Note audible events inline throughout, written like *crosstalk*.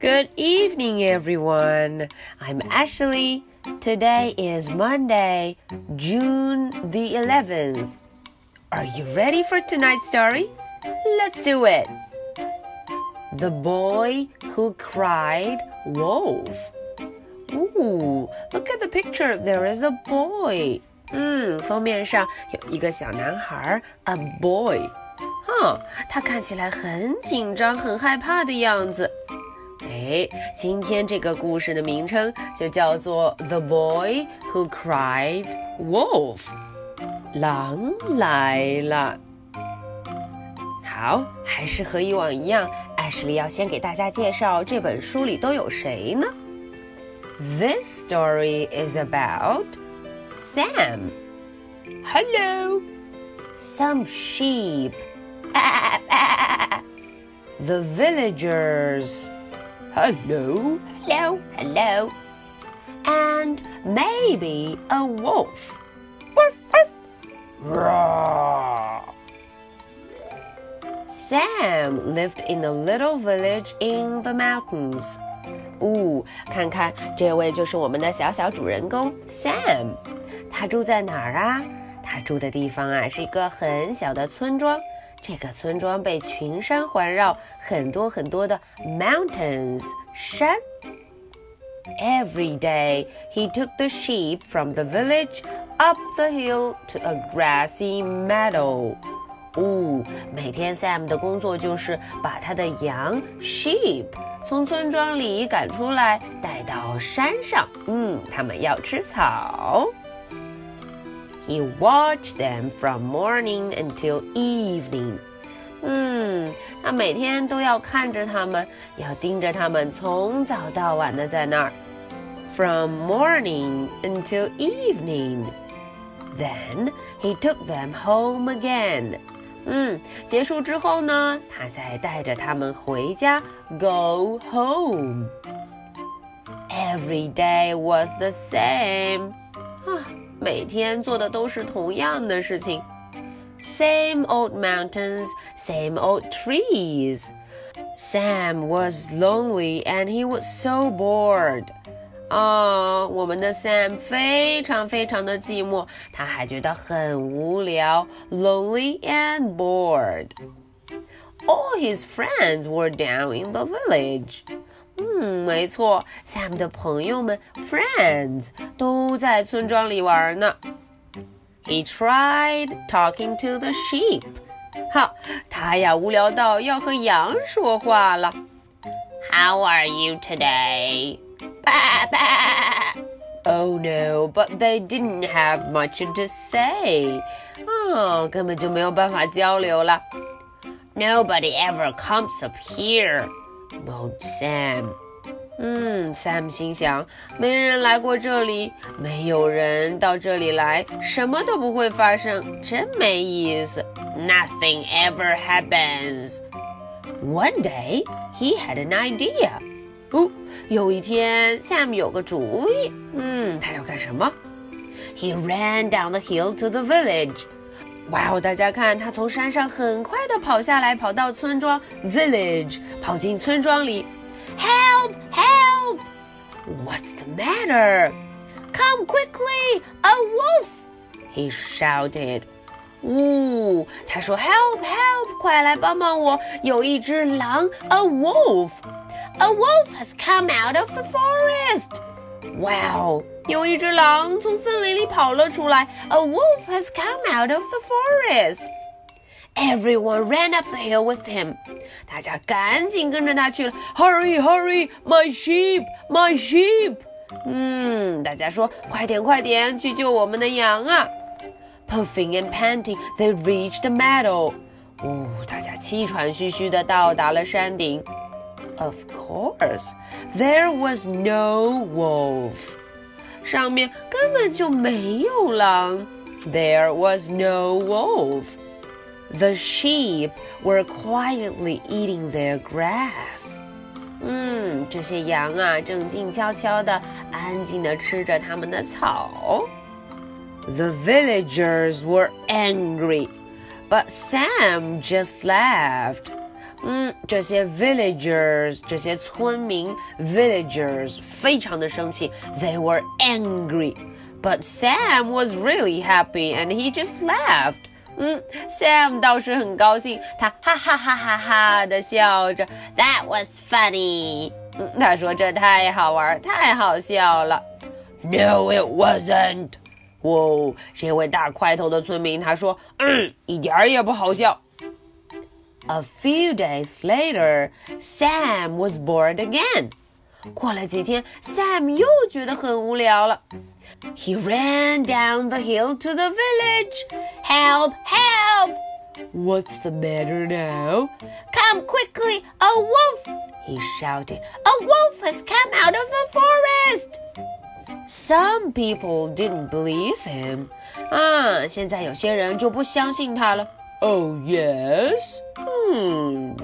Good evening, everyone. I'm Ashley. Today is Monday, June the 11th. Are you ready for tonight's story? Let's do it. The Boy Who Cried Wolf. Ooh, look at the picture. There is a boy. 嗯，封面上有一个小男孩，a boy。哼，他看起来很紧张、很害怕的样子。 哎，今天这个故事的名称就叫做《The Boy Who Cried Wolf》，狼来了。好，还是和以往一样，艾什莉要先给大家介绍这本书里都有谁呢？This story is about Sam. Hello. Some sheep. *laughs* The villagers. Hello, hello, hello. And maybe a wolf. Woof, woof. Roar. Sam lived in a little village in the mountains. 哦，看看这位就是我们的小小主人公 Sam。他住在哪儿啊？他住的地方啊是一个很小的村庄。 这个村庄被群山环绕，很多很多的 mountains 山。Every day he took the sheep from the village up the hill to a grassy meadow. 哦，每天 Sam 的工作就是把他的羊 sheep 从村庄里赶出来，带到山上。嗯，他们要吃草。He watched them from morning until evening. 嗯，他每天都要看着他们，要盯着他们，从早到晚的在那儿。From morning until evening. Then he took them home again. 嗯，结束之后呢，他再带着他们回家，go home. Every day was the same. 啊。 每天做的都是同样的事情。Same old mountains, same old trees. Sam was lonely and he was so bored. 啊，我们的 Sam 非常非常的寂寞，他还觉得很无聊，lonely and bored. All his friends were down in the village. 嗯，没错，Sam 的朋友们 friends 都在村庄里玩呢。He tried talking to the sheep。好，他呀无聊到要和羊说话了。How are you today? Oh *laughs* no, but they didn't have much to say. 啊，根本就没有办法交流了。Nobody ever comes up here moaned Sam. 嗯，Sam 心想，没人来过这里，没有人到这里来，什么都不会发生，真没意思。Nothing ever happens. One day he had an idea. 哦，有一天，Sam 有个主意。嗯，他要干什么？He ran down the hill to the village. 哇哦！大家看，他从山上很快的跑下来，跑到村庄 village，跑进村庄里。Help! Help! What's the matter? Come quickly! A wolf! He shouted. 呜、哦，他说：“Help! Help! 快来帮帮我！有一只狼，a wolf! A wolf has come out of the forest!” 哇哦！ 有一只狼从森林里跑了出来。A wolf has come out of the forest. Everyone ran up the hill with him. 大家赶紧跟着他去了。Hurry, hurry, my sheep, my sheep. 嗯，大家说快点，快点去救我们的羊啊！Puffing and panting, they reached the meadow. 哦，大家气喘吁吁地到达了山顶。Of course, there was no wolf. 上面根本就没有狼。There was no wolf. The sheep were quietly eating their grass. 嗯，这些羊啊，正静悄悄地、安静地吃着它们的草。The villagers were angry, but Sam just laughed. 嗯，这些 villagers，这些村民 villagers 非常的生气，they were angry。But Sam was really happy and he just laughed. 嗯，Sam 倒是很高兴，他哈哈哈哈哈的笑着。That was funny。嗯，他说这太好玩，太好笑了。No, it wasn't。哦，这位大块头的村民他说，嗯，一点儿也不好笑。 A few days later, Sam was bored again. 过了几天，Sam 又觉得很无聊了。He ran down the hill to the village. Help! Help! What's the matter now? Come quickly! A wolf! He shouted. A wolf has come out of the forest! Some people didn't believe him. 啊，现在有些人就不相信他了。 Oh yes. Hmm.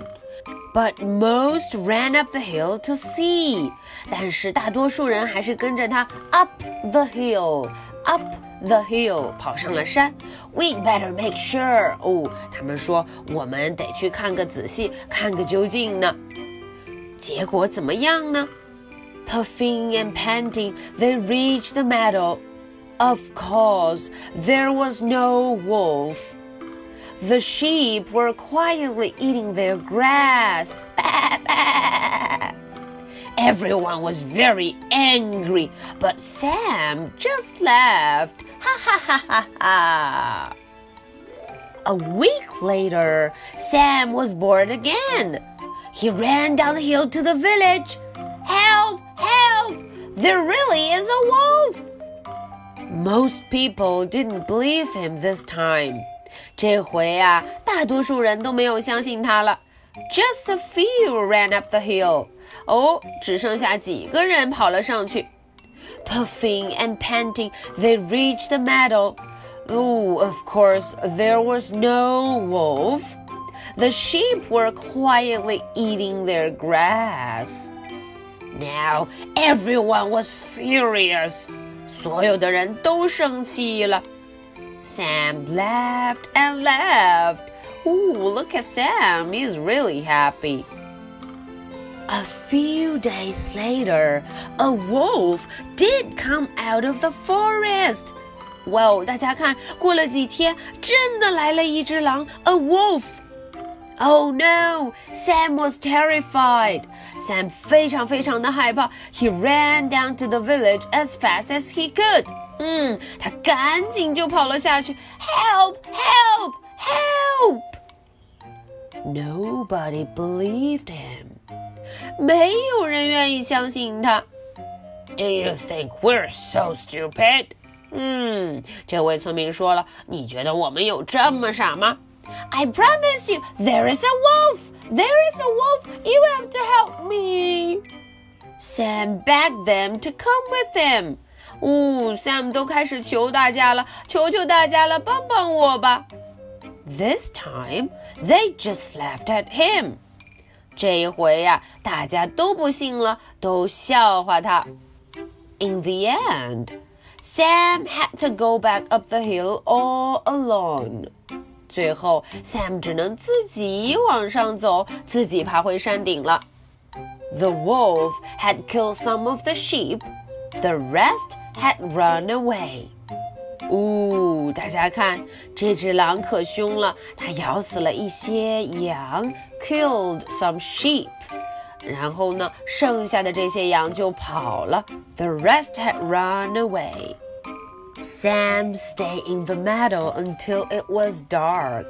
But most ran up the hill to see. 但是大多数人还是跟着他 up the hill, up the hill 跑上了山。We better make sure. 哦，他们说我们得去看个仔细，看个究竟呢。结果怎么样呢？Puffing and panting, they reached the meadow. Of course, there was no wolf. The sheep were quietly eating their grass. *laughs* Everyone was very angry, but Sam just laughed. *laughs* Ha ha ha ha ha. A week later, Sam was bored again. He ran down the hill to the village. Help! Help! There really is a wolf! Most people didn't believe him this time. 这回啊，大多数人都没有相信他了。Just a few ran up the hill. 哦，只剩下几个人跑了上去。Puffing and panting, they reached the meadow. Oh, of course, there was no wolf. The sheep were quietly eating their grass. Now everyone was furious. 所有的人都生气了。 Sam laughed and laughed. Ooh, look at Sam. He's really happy. A few days later, a wolf did come out of the forest. Well, 大家看，过了几天，真的来了一只狼，a wolf. Oh no! Sam was terrified. Sam 非常非常的害怕。He ran down to the village as fast as he could. 嗯，他赶紧就跑了下去。Help! Help! Help! Nobody believed him. 没有人愿意相信他。Do you think we're so stupid? 嗯，这位村民说了，你觉得我们有这么傻吗？I promise you, there is a wolf. There is a wolf. You have to help me. Sam begged them to come with him. 哦，Sam 都开始求大家了，求求大家了，帮帮我吧。This time they just laughed at him. 这一回呀、啊，大家都不信了，都笑话他。In the end, Sam had to go back up the hill all alone. 最后，Sam 只能自己往上走，自己爬回山顶了。The wolf had killed some of the sheep. The rest had run away. 呜、哦，大家看，这只狼可凶了，它咬死了一些羊，killed some sheep。然后呢，剩下的这些羊就跑了。The rest had run away. Sam stayed in the meadow until it was dark.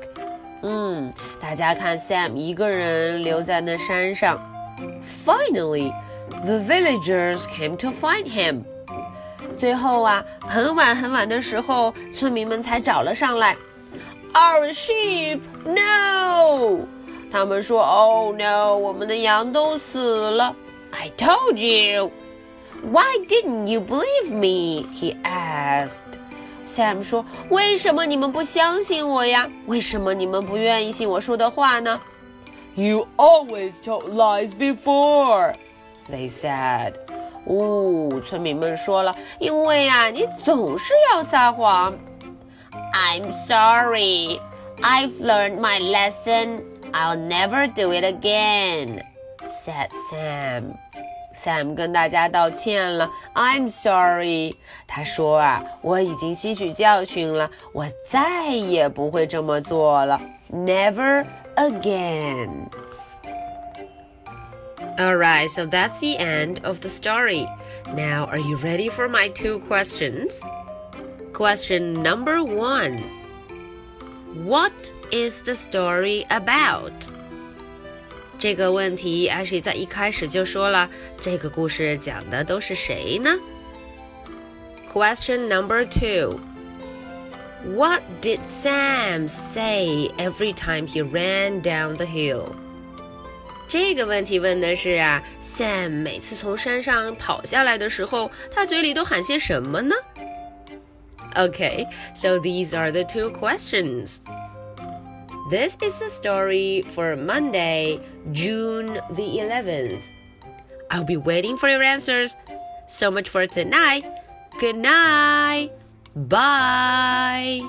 嗯，大家看，Sam 一个人留在那山上。Finally, the villagers came to find him. 最后啊，很晚很晚的时候，村民们才找了上来。Our sheep, no！他们说，Oh no，我们的羊都死了。I told you. Why didn't you believe me? He asked. Sam 说：“为什么你们不相信我呀？为什么你们不愿意信我说的话呢？”You always told lies before, They said. 哦，村民们说了，因为、啊，你总是要撒谎。I'm sorry, I've learned my lesson. I'll never do it again, said Sam. Sam 跟大家道歉了，I'm sorry。他说啊，我已经吸取教训了，我再也不会这么做了，Never again. Alright, so that's the end of the story. Now, are you ready for my two questions? Question number one What is the story about? 这个问题，Ashley 在一开始就说了，这个故事讲的都是谁呢？Question number two. What did Sam say every time he ran down the hill? 这个问题问的是啊，Sam 每次从山上跑下来的时候，他嘴里都喊些什么呢？Okay, so these are the two questions. This is the story for Monday, June the 11th. I'll be waiting for your answers. So much for tonight. Good night. Bye.